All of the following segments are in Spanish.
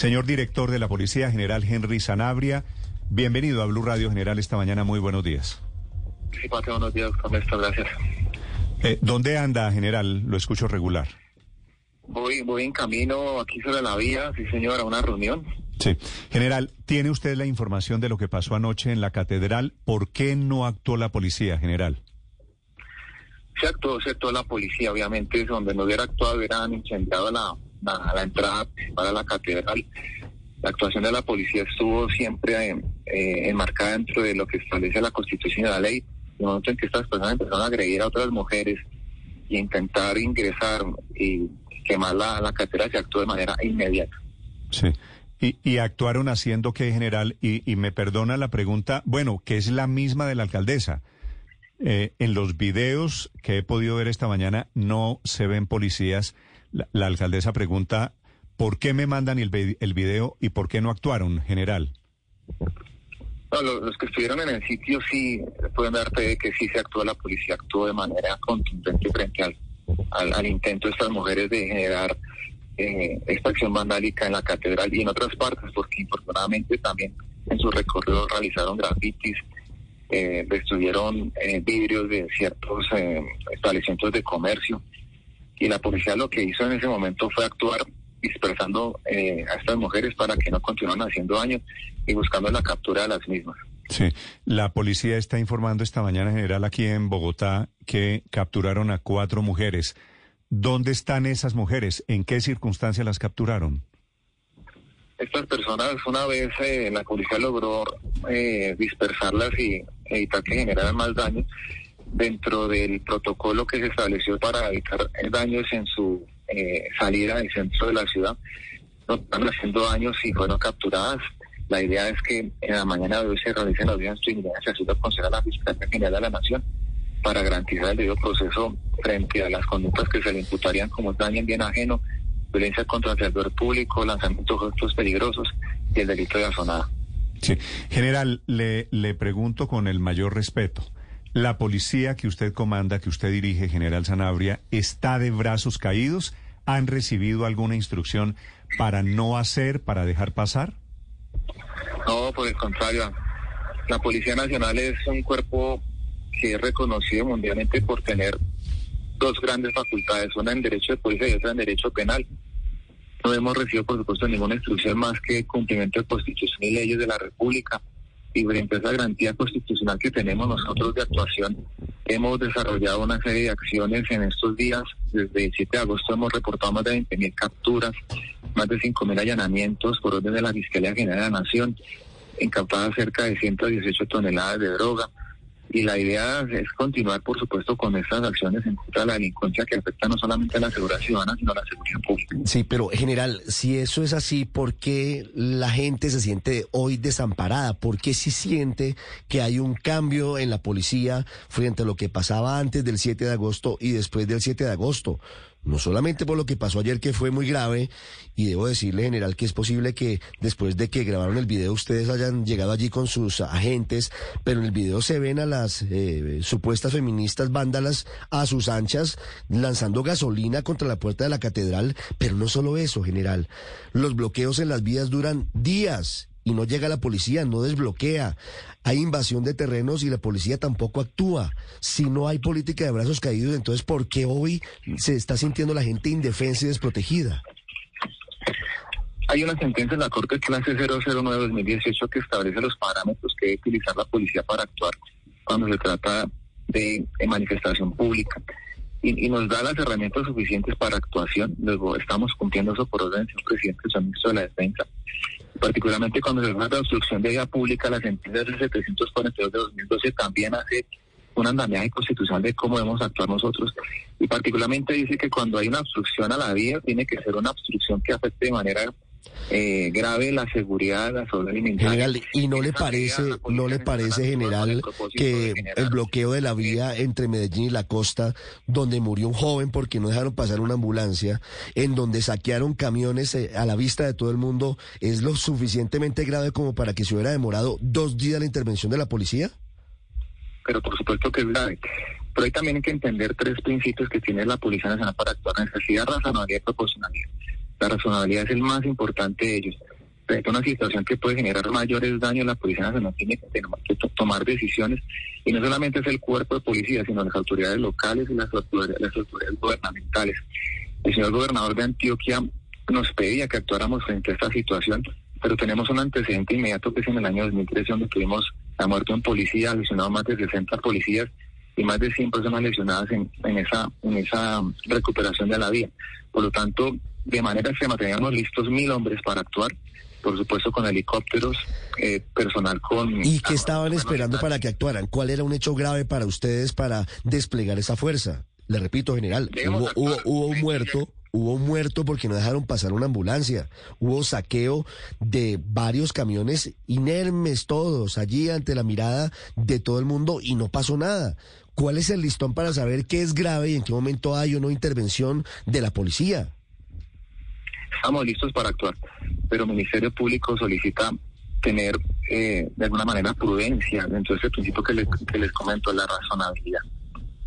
Señor director de la Policía General Henry Sanabria, bienvenido a Blue Radio General esta mañana. Muy buenos días. Sí, Pate, buenos días. Gracias. Eh, ¿Dónde anda, general? Lo escucho regular. Voy, voy en camino aquí sobre la vía, sí señor, a una reunión. Sí. General, ¿tiene usted la información de lo que pasó anoche en la catedral? ¿Por qué no actuó la policía, general? Se actuó, se actuó la policía, obviamente, donde no hubiera actuado hubieran incendiado la, la, la entrada para la catedral. La actuación de la policía estuvo siempre eh, eh, enmarcada dentro de lo que establece la Constitución y la ley. En el momento en que estas personas empezaron a agredir a otras mujeres y intentar ingresar y quemar la, la catedral, se actuó de manera inmediata. Sí. Y, y actuaron haciendo que, general, y, y me perdona la pregunta, bueno, que es la misma de la alcaldesa. Eh, en los videos que he podido ver esta mañana no se ven policías. La, alcaldesa pregunta, ¿por qué me mandan el, el video y por qué no actuaron, general? No, lo- los que estuvieron en el sitio sí pueden dar fe de que sí se actuó, la policía actuó de manera contundente frente al, al, al intento de estas mujeres de generar eh, esta acción vandálica en la catedral y en otras partes, porque infortunadamente también en su recorrido realizaron grafitis, eh, destruyeron eh, vidrios de ciertos eh, establecimientos de comercio y la policía lo que hizo en ese momento fue actuar dispersando eh, a estas mujeres para que no continuaran haciendo daño y buscando la captura de las mismas. Sí, la policía está informando esta mañana, general, aquí en Bogotá, que capturaron a cuatro mujeres. ¿Dónde están esas mujeres? ¿En qué circunstancias las capturaron? Estas personas, una vez eh, la policía logró eh, dispersarlas y evitar que generaran más daño, dentro del protocolo que se estableció para evitar daños en su eh, salida del centro de la ciudad, no están haciendo daños y fueron capturadas. La idea es que en la mañana de hoy se realicen las audiencias preliminares así lo la Fiscalía General de la Nación para garantizar el debido proceso frente a las conductas que se le imputarían como daño en bien ajeno, violencia contra el servidor público, lanzamiento de objetos peligrosos y el delito de azonada. Sí. General, le, le pregunto con el mayor respeto. ¿La policía que usted comanda, que usted dirige, general Sanabria, está de brazos caídos? ¿Han recibido alguna instrucción para no hacer, para dejar pasar? No, por el contrario. La Policía Nacional es un cuerpo que es reconocido mundialmente por tener dos grandes facultades, una en derecho de policía y otra en derecho penal. No hemos recibido, por supuesto, ninguna instrucción más que cumplimiento de Constitución y leyes de la República. Y frente a esa garantía constitucional que tenemos nosotros de actuación, hemos desarrollado una serie de acciones en estos días. Desde el 7 de agosto hemos reportado más de 20.000 capturas, más de 5.000 allanamientos por orden de la Fiscalía General de la Nación, incautadas cerca de 118 toneladas de droga. Y la idea es continuar, por supuesto, con estas acciones en contra de la delincuencia que afecta no solamente a la seguridad ciudadana, sino a la seguridad pública. Sí, pero general, si eso es así, ¿por qué la gente se siente hoy desamparada? ¿Por qué si siente que hay un cambio en la policía frente a lo que pasaba antes del 7 de agosto y después del 7 de agosto? No solamente por lo que pasó ayer, que fue muy grave, y debo decirle, general, que es posible que después de que grabaron el video ustedes hayan llegado allí con sus agentes, pero en el video se ven a las eh, supuestas feministas vándalas a sus anchas lanzando gasolina contra la puerta de la catedral, pero no solo eso, general. Los bloqueos en las vías duran días y no llega la policía, no desbloquea. Hay invasión de terrenos y la policía tampoco actúa. Si no hay política de brazos caídos, entonces ¿por qué hoy se está sintiendo la gente indefensa y desprotegida? Hay una sentencia en la Corte Clase 009-2018 que establece los parámetros que debe utilizar la policía para actuar cuando se trata de, manifestación pública y, y, nos da las herramientas suficientes para actuación. Luego estamos cumpliendo eso por orden del señor presidente, el ministro de la Defensa. Particularmente cuando se trata de obstrucción de vía pública, la sentencia del 742 de 2012 también hace un andamiaje constitucional de cómo debemos actuar nosotros. Y particularmente dice que cuando hay una obstrucción a la vía, tiene que ser una obstrucción que afecte de manera eh, grave la seguridad, la salud alimentaria. General, ¿y no le parece, no le parece, general, el que de el bloqueo de la vía entre Medellín y la costa, donde murió un joven porque no dejaron pasar una ambulancia, en donde saquearon camiones eh, a la vista de todo el mundo, es lo suficientemente grave como para que se hubiera demorado dos días la intervención de la policía? pero por supuesto que es grave. Pero ahí también hay que entender tres principios que tiene la Policía Nacional para actuar. Necesidad, razonabilidad y proporcionalidad. La razonabilidad es el más importante de ellos. Frente a una situación que puede generar mayores daños, la Policía Nacional tiene que, tomar decisiones. Y no solamente es el cuerpo de policía, sino las autoridades locales y las autoridades, las autoridades gubernamentales. El señor gobernador de Antioquia nos pedía que actuáramos frente a esta situación, pero tenemos un antecedente inmediato que es en el año 2013 donde tuvimos la muerte de un policía, lesionado más de 60 policías y más de 100 personas lesionadas en, en esa en esa recuperación de la vía. Por lo tanto, de manera extrema teníamos listos mil hombres para actuar, por supuesto con helicópteros, eh, personal con... ¿Y qué estaban esperando para que actuaran? ¿Cuál era un hecho grave para ustedes para desplegar esa fuerza? Le repito, general, hubo, hubo, hubo un muerto, hubo un muerto porque no dejaron pasar una ambulancia. Hubo saqueo de varios camiones inermes todos allí ante la mirada de todo el mundo y no pasó nada. ¿Cuál es el listón para saber qué es grave y en qué momento hay o no intervención de la policía? Estamos listos para actuar, pero el Ministerio Público solicita tener eh, de alguna manera prudencia dentro de ese principio que les, que les comento, la razonabilidad.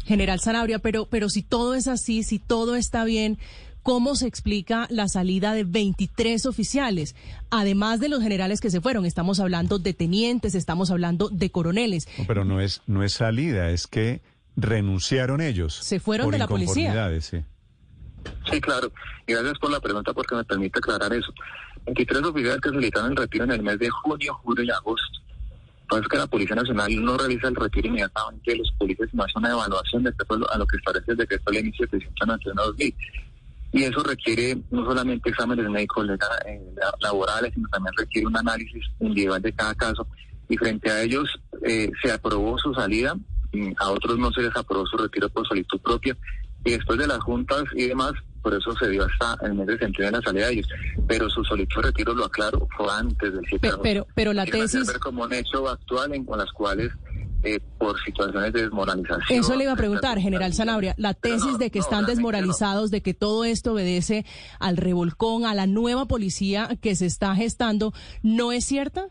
General Sanabria, pero, pero si todo es así, si todo está bien, ¿cómo se explica la salida de 23 oficiales? Además de los generales que se fueron, estamos hablando de tenientes, estamos hablando de coroneles. No, pero no es, no es salida, es que renunciaron ellos. Se fueron por de la policía. sí. Sí, claro. Y gracias por la pregunta porque me permite aclarar eso. 23 oficiales que solicitaron el retiro en el mes de junio, julio y agosto. Entonces que la Policía Nacional no realiza el retiro inmediatamente, los policías no hacen una evaluación de acuerdo a lo que establece el decreto de ley 1791-2000. Y eso requiere no solamente exámenes médicos eh, la- laborales, sino también requiere un análisis individual de cada caso. Y frente a ellos eh, se aprobó su salida, mm, a otros no se les aprobó su retiro por solicitud propia. Y después de las juntas y demás, por eso se dio hasta el mes de septiembre la salida de ellos. Pero su solicitud de retiro, lo aclaro, fue antes del 7 de Pe- agosto. pero, pero la tesis, ver como un hecho actual en con las cuales eh, por situaciones de desmoralización. eso le iba a preguntar, General Sanabria, la Pero tesis no, de que no, están desmoralizados, de que todo esto obedece al revolcón, a la nueva policía que se está gestando, ¿no es cierta?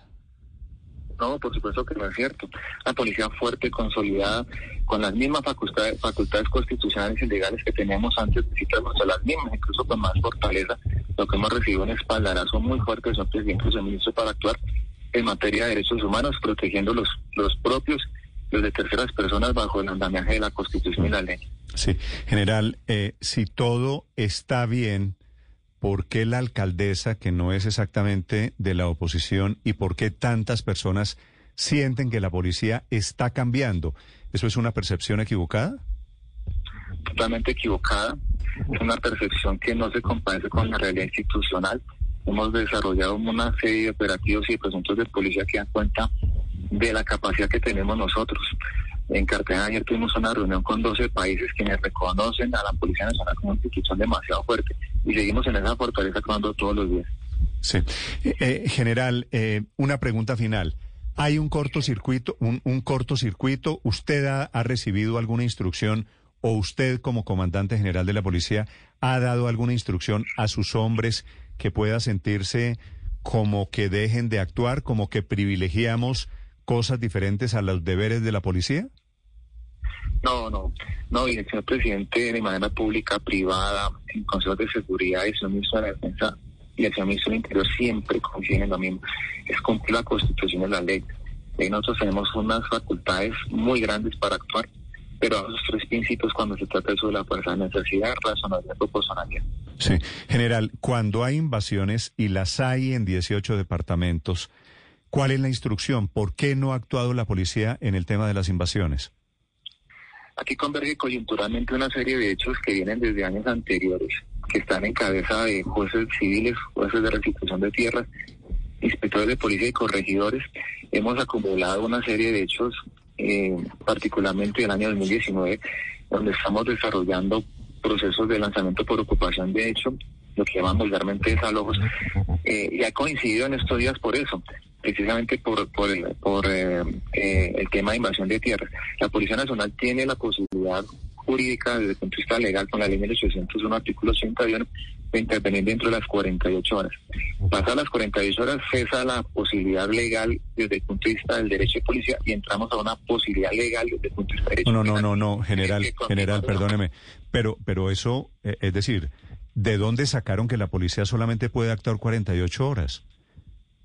No, por supuesto que no es cierto. La policía fuerte, consolidada, con las mismas facultades, facultades constitucionales y legales que teníamos antes, necesitamos las mismas, incluso con más fortaleza. Lo que hemos recibido un espaldarazo muy fuerte de su presidente y ministro para actuar en materia de derechos humanos, protegiendo los, los propios, los de terceras personas bajo el andamiaje de la Constitución y la ley. Sí, general, eh, si todo está bien, ¿por qué la alcaldesa, que no es exactamente de la oposición, y por qué tantas personas sienten que la policía está cambiando? ¿Eso es una percepción equivocada? totalmente equivocada, es una percepción que no se compadece con la realidad institucional. Hemos desarrollado una serie de operativos y de presuntos de policía que dan cuenta de la capacidad que tenemos nosotros. En Cartagena ayer tuvimos una reunión con 12 países quienes reconocen a la Policía Nacional como institución demasiado fuerte y seguimos en esa fortaleza actuando todos los días. Sí. Eh, eh, general, eh, una pregunta final. ¿Hay un cortocircuito? Un, un cortocircuito? ¿Usted ha, ha recibido alguna instrucción o usted como comandante general de la policía ha dado alguna instrucción a sus hombres que pueda sentirse como que dejen de actuar, como que privilegiamos cosas diferentes a los deberes de la policía? No, no, no, y el señor presidente de manera pública, privada, en consejos de seguridad y el señor ministro de la defensa y el señor ministro del interior siempre coinciden en lo mismo, es cumplir la constitución y la ley. Y nosotros tenemos unas facultades muy grandes para actuar, pero a esos tres principios cuando se trata de eso de la fuerza, necesidad, razonabilidad, proporcionalidad. Sí. General, cuando hay invasiones y las hay en 18 departamentos, ¿cuál es la instrucción? ¿Por qué no ha actuado la policía en el tema de las invasiones? Aquí converge coyunturalmente una serie de hechos que vienen desde años anteriores, que están en cabeza de jueces civiles, jueces de restitución de tierras, inspectores de policía y corregidores. Hemos acumulado una serie de hechos, eh, particularmente en el año 2019, donde estamos desarrollando procesos de lanzamiento por ocupación de hecho lo que llaman vulgarmente desalojos, eh, y ha coincidido en estos días por eso precisamente por por el, por eh, eh, el tema de invasión de tierras. La Policía Nacional tiene la posibilidad jurídica desde el punto de vista legal con la ley 1801 artículo 81 de intervenir dentro de las 48 horas. Pasa las 48 horas, cesa la posibilidad legal desde el punto de vista del derecho de policía y entramos a una posibilidad legal desde el punto de vista del derecho No, no, penal. no, no, general, general, perdóneme, pero, pero eso, eh, es decir, ¿de dónde sacaron que la policía solamente puede actuar 48 horas?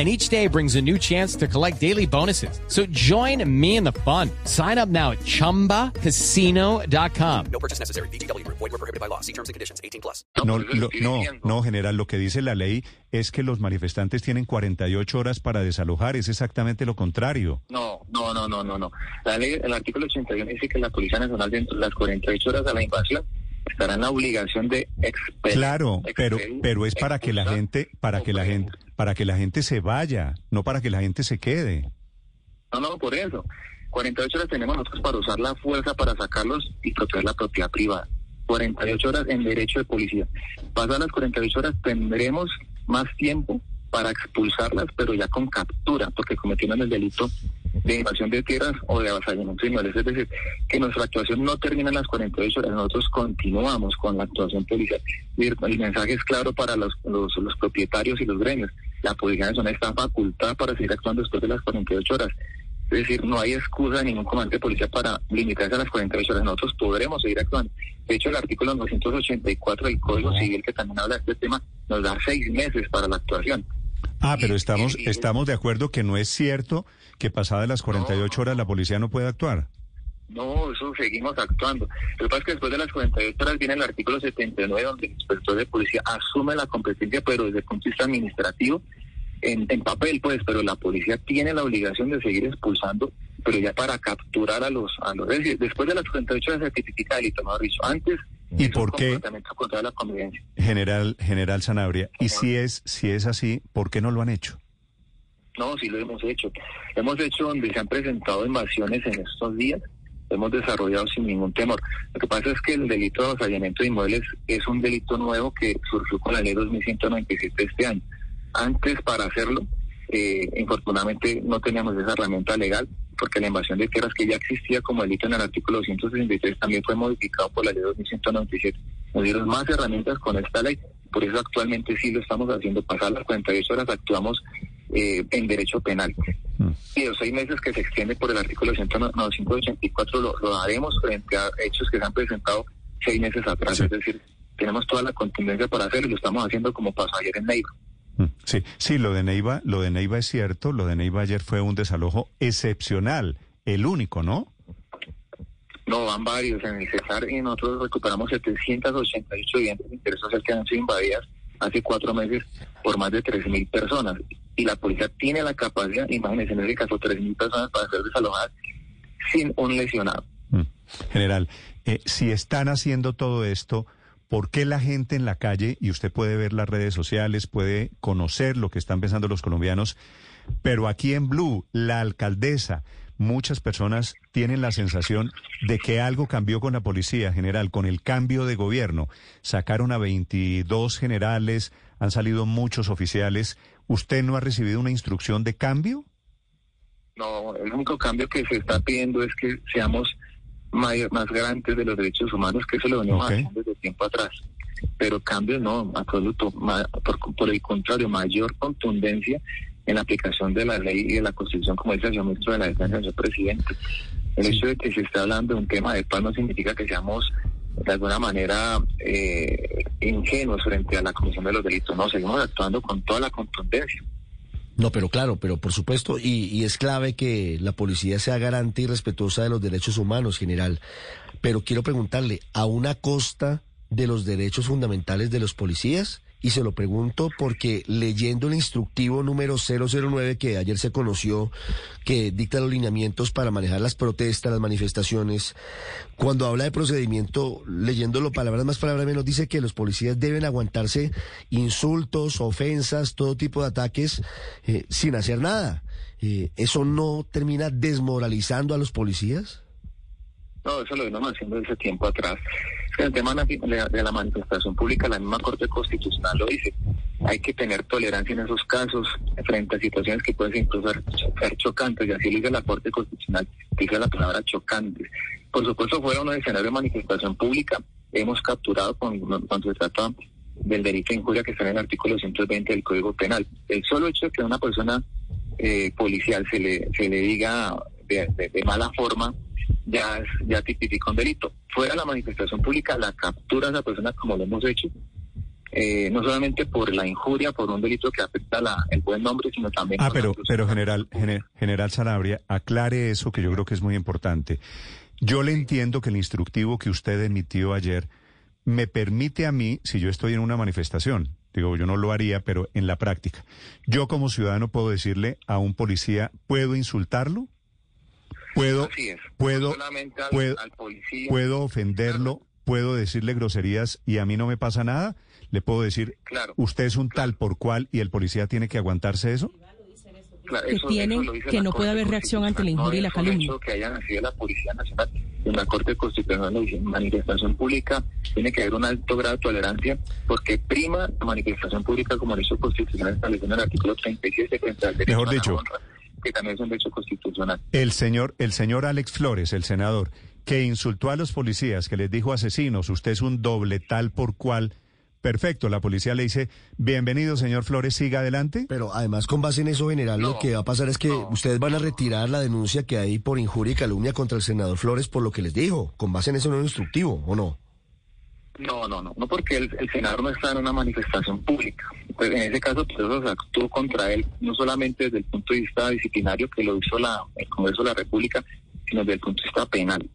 And each day brings a new chance to collect daily bonuses. So join me in the fun. Sign up now at chumbacasino.com. No purchase necessary. Group. Void were prohibited by law. See terms and conditions. 18 plus. No, lo- no, no, general, lo que dice la ley es que los manifestantes tienen 48 horas para desalojar, es exactamente lo contrario. No, no, no, no, no, no. La ley, el artículo 81 dice que la Policía Nacional dentro de las 48 horas de la invasión estará en la obligación de expedir. Claro, pero, pero es para que la gente, para que la gente, para que la gente se vaya, no para que la gente se quede. No, no, por eso. 48 horas tenemos nosotros para usar la fuerza para sacarlos y proteger la propiedad privada. 48 horas en derecho de policía. Pasadas las 48 horas tendremos más tiempo para expulsarlas, pero ya con captura, porque cometieron el delito de invasión de tierras o de avasallamiento inmuebles. Es decir, que nuestra actuación no termina en las 48 horas, nosotros continuamos con la actuación policial. Y el mensaje es claro para los, los, los propietarios y los gremios. La Policía Nacional está facultada para seguir actuando después de las 48 horas. Es decir, no hay excusa de ningún comandante de policía para limitarse a las 48 horas. Nosotros podremos seguir actuando. De hecho, el artículo 984 del Código Civil, que también habla de este tema, nos da seis meses para la actuación. Ah, pero estamos, estamos de acuerdo que no es cierto que pasadas las 48 horas la policía no puede actuar. No, eso seguimos actuando. Lo que pasa es que después de las 48 horas viene el artículo 79, donde el inspector de policía asume la competencia, pero desde el punto de vista administrativo, en, en papel, pues, pero la policía tiene la obligación de seguir expulsando, pero ya para capturar a los... A los es decir, después de las 48 horas se tipifica delito, mejor dicho. Antes... ¿Y por qué? comportamiento contra la convivencia. General, general Sanabria, y si es, si es así, ¿por qué no lo han hecho? No, sí lo hemos hecho. Hemos hecho donde se han presentado invasiones en estos días. Hemos desarrollado sin ningún temor. Lo que pasa es que el delito de avasallamiento de inmuebles es un delito nuevo que surgió con la ley 2197 de este año. Antes, para hacerlo, eh, infortunadamente no teníamos esa herramienta legal, porque la invasión de tierras que ya existía como delito en el artículo 263 también fue modificado por la ley 2197. Nos dieron más herramientas con esta ley, por eso actualmente sí lo estamos haciendo. Pasar las 48 horas actuamos eh, en derecho penal. Mm. Y los seis meses que se extiende por el artículo 184 lo, lo haremos frente a hechos que se han presentado seis meses atrás. Sí. Es decir, tenemos toda la contundencia para hacerlo y lo estamos haciendo como pasó ayer en Neiva. Mm, Sí, sí, lo de Neiva, lo de Neiva es cierto, lo de Neiva ayer fue un desalojo excepcional, el único, ¿no? No, van varios en el Cesar y nosotros recuperamos 788 viviendas social que han sido invadidas hace cuatro meses por más de 3.000 personas. Y la policía tiene la capacidad, imagínense en ese caso, 3.000 personas para ser desalojadas sin un lesionado. Mm. General, eh, si están haciendo todo esto, ¿por qué la gente en la calle, y usted puede ver las redes sociales, puede conocer lo que están pensando los colombianos, pero aquí en Blue, la alcaldesa, muchas personas tienen la sensación de que algo cambió con la policía general, con el cambio de gobierno. Sacaron a 22 generales, han salido muchos oficiales. ¿Usted no ha recibido una instrucción de cambio? No, el único cambio que se está pidiendo es que seamos mayor- más garantes de los derechos humanos, que eso lo venimos Ok. haciendo desde tiempo atrás. Pero cambio no, absoluto. Por, por el contrario, mayor contundencia en la aplicación de la ley y de la Constitución, como dice el señor ministro de la Defensa, el señor presidente. El hecho de que se esté hablando de un tema de paz no significa que seamos de alguna manera eh, ingenuos frente a la comisión de los delitos. No, seguimos actuando con toda la contundencia. No, pero claro, pero por supuesto, y, y es clave que la policía sea garante y respetuosa de los derechos humanos, general. Pero quiero preguntarle, ¿a una costa de los derechos fundamentales de los policías? Y se lo pregunto porque leyendo el instructivo número 009 que ayer se conoció, que dicta los lineamientos para manejar las protestas, las manifestaciones, cuando habla de procedimiento, leyéndolo palabras más, palabras menos, dice que los policías deben aguantarse insultos, ofensas, todo tipo de ataques eh, sin hacer nada. Eh, ¿Eso no termina desmoralizando a los policías? No, eso lo venimos haciendo desde tiempo atrás. El tema de la, de manifestación pública, la misma Corte Constitucional lo dice. Hay que tener tolerancia en esos casos frente a situaciones que pueden ser chocantes, y así lo dice la Corte Constitucional, dice la palabra chocantes. Por supuesto, fuera un escenario de manifestación pública, hemos capturado cuando, cuando se trata del delito de injuria que está en el artículo 120 del Código Penal. El solo hecho de que a una persona eh, policial se le, se le diga de, de mala forma, ya, ya tipifica un delito. Fuera la manifestación pública, la captura a esa persona como lo hemos hecho, eh, no solamente por la injuria, por un delito que afecta la, el buen nombre, sino también... Ah, pero, pero general, gener, general Sanabria, aclare eso que yo creo que es muy importante. Yo le entiendo que el instructivo que usted emitió ayer me permite a mí, si yo estoy en una manifestación, digo, yo no lo haría, pero en la práctica, yo como ciudadano puedo decirle a un policía, ¿puedo insultarlo? Puedo, puedo, puedo, puedo ofenderlo, puedo decirle groserías y a mí no me pasa nada. Le puedo decir, usted es un tal por cual y el policía tiene que aguantarse eso. que tiene, que no puede haber reacción ante la injuria y la calumnia. que haya nacido la Policía Nacional. En la Corte Constitucional lo dice, manifestación pública. Tiene que haber un alto grado de tolerancia porque prima la manifestación pública como el hecho constitucional establecido en el artículo 37 frente al derecho Mejor dicho, que también es un derecho constitucional. El señor, el señor Alex Flores, el senador, que insultó a los policías, que les dijo asesinos, usted es un doble tal por cual. Perfecto, la policía le dice, bienvenido señor Flores, siga adelante. Pero además con base en eso general lo que va a pasar es que ustedes van a retirar la denuncia que hay por injuria y calumnia contra el senador Flores por lo que les dijo, con base en eso nuevo instructivo, ¿o no? No, no, no, no porque el, el, senador no está en una manifestación pública. Pues en ese caso, pues eso se actuó contra él, no solamente desde el punto de vista disciplinario que lo hizo la, el Congreso de la República, sino desde el punto de vista penal.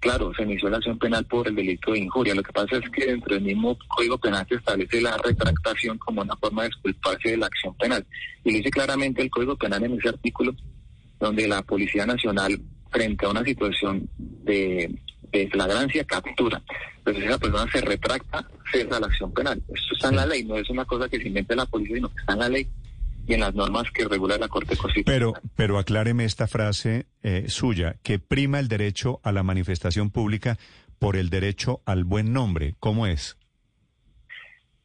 Claro, se inició la acción penal por el delito de injuria. Lo que pasa es que dentro del mismo Código Penal se establece la retractación como una forma de disculparse de la acción penal. Y dice claramente el Código Penal en ese artículo, donde la Policía Nacional, frente a una situación de de flagrancia captura. Entonces esa persona se retracta, cesa la acción penal. Esto está en la ley, no es una cosa que se invente la policía, sino que está en la ley y en las normas que regula la Corte Constitucional. Pero, pero acláreme esta frase eh, suya, que prima el derecho a la manifestación pública por el derecho al buen nombre. ¿Cómo es?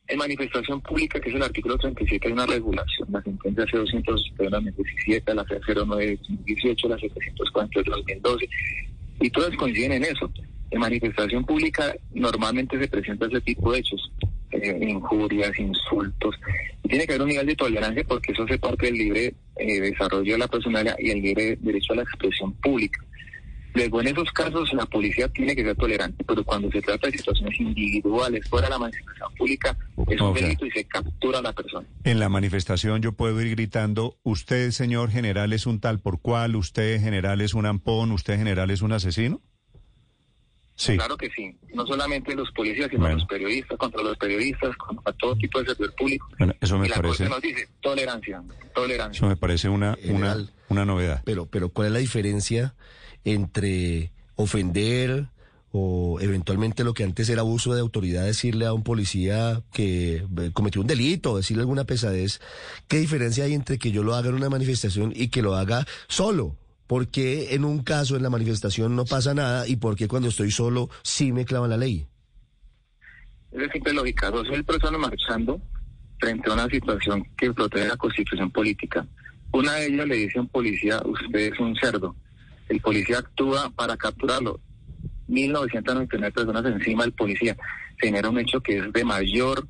En manifestación pública, que es el artículo 37, hay una regulación, la sentencia C-217, la C-09-2018, la C-348 2012, y todas coinciden en eso. En manifestación pública normalmente se presenta ese tipo de hechos, eh, injurias, insultos. Y tiene que haber un nivel de tolerancia porque eso hace parte del libre eh, desarrollo de la personalidad y el libre derecho a la expresión pública. Luego, en esos casos, la policía tiene que ser tolerante, pero cuando se trata de situaciones individuales fuera de la manifestación pública, es un delito y se captura a la persona. En la manifestación yo puedo ir gritando, usted, señor general, es un tal por cual, usted, general, es un ampón, usted, general, es un asesino. Sí. Claro que sí. No solamente los policías, sino los periodistas, contra los periodistas, contra todo tipo de servidor público. Bueno, eso me y la parece. nos dice tolerancia, tolerancia. Eso me parece una, una, una novedad. Pero, pero ¿cuál es la diferencia entre ofender o eventualmente lo que antes era abuso de autoridad, decirle a un policía que eh, cometió un delito, decirle alguna pesadez? ¿Qué diferencia hay entre que yo lo haga en una manifestación y que lo haga solo? ¿Por qué en un caso en la manifestación no pasa nada y por qué cuando estoy solo sí me clavan la ley? Es simple lógica. Dos mil personas marchando frente a una situación que protege la constitución política. Una de ellas le dice a un policía, usted es un cerdo. El policía actúa para capturarlo. 1.999 personas encima del policía. Se genera un hecho que es de mayor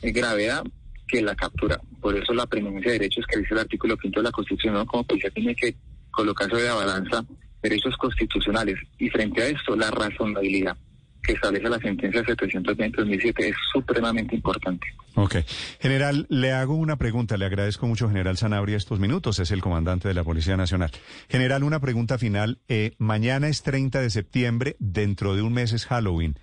gravedad que la captura. Por eso la preeminencia de derechos que dice el artículo 5 de la Constitución, como policía tiene que colocar sobre la balanza derechos constitucionales. Y frente a esto, la razonabilidad que establece la sentencia 720-2007 es supremamente importante. Ok. General, le hago una pregunta. Le agradezco mucho, General Sanabria, estos minutos. Es el comandante de la Policía Nacional. General, una pregunta final. Eh, mañana es 30 de septiembre, dentro de un mes es Halloween.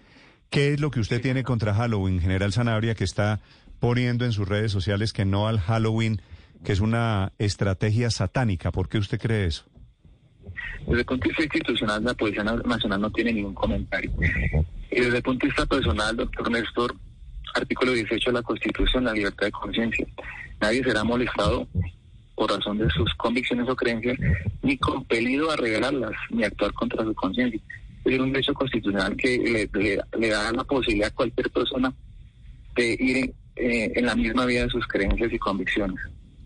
¿Qué es lo que usted tiene contra Halloween, General Sanabria, que está poniendo en sus redes sociales que no al Halloween, que es una estrategia satánica? ¿Por qué usted cree eso? Desde el punto de vista institucional, la Policía Nacional no tiene ningún comentario. Y desde el punto de vista personal, doctor Néstor, artículo 18 de la Constitución, la libertad de conciencia. Nadie será molestado por razón de sus convicciones o creencias, ni compelido a revelarlas, ni actuar contra su conciencia. Es un derecho constitucional que le, da la posibilidad a cualquier persona de ir en, eh, en la misma vía de sus creencias y convicciones.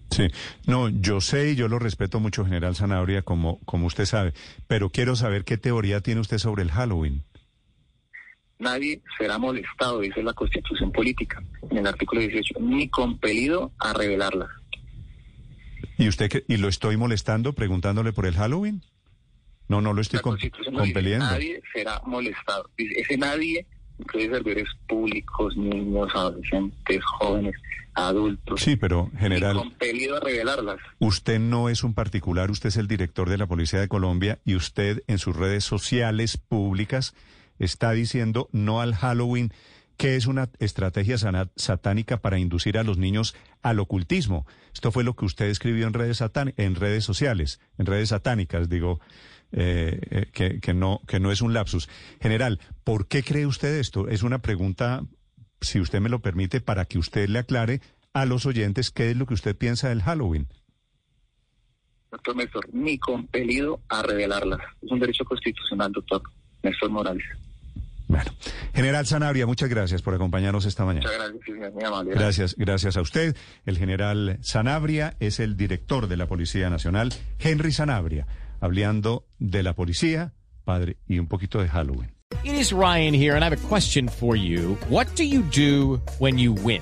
Sí, no, yo sé y yo lo respeto mucho, General Zanabria, como, como usted sabe, pero quiero saber qué teoría tiene usted sobre el Halloween. Nadie será molestado, dice la Constitución Política, en el artículo 18, ni compelido a revelarla. ¿Y usted y lo estoy molestando preguntándole por el Halloween? No, no lo estoy com compeliendo. nadie será molestado. Ese nadie incluye servidores públicos, niños, adolescentes, jóvenes, adultos. Sí, pero general. compelido a revelarlas. Usted no es un particular, usted es el director de la Policía de Colombia y usted en sus redes sociales públicas está diciendo no al Halloween, que es una estrategia satánica para inducir a los niños al ocultismo. Esto fue lo que usted escribió en redes, en redes sociales, en redes satánicas, digo. Eh, eh, que, que, no, que no es un lapsus. General, ¿por qué cree usted esto? Es una pregunta, si usted me lo permite, para que usted le aclare a los oyentes qué es lo que usted piensa del Halloween. Doctor Néstor, ni compelido a revelarlas. Es un derecho constitucional, doctor Néstor Morales. Bueno, General Sanabria, muchas gracias por acompañarnos esta mañana. Muchas gracias, amable. Gracias, gracias a usted. El general Sanabria es el director de la Policía Nacional, Henry Sanabria, hablando de la policía, padre, y un poquito de Halloween. It is Ryan here, and I have a question for you. What do you do when you win?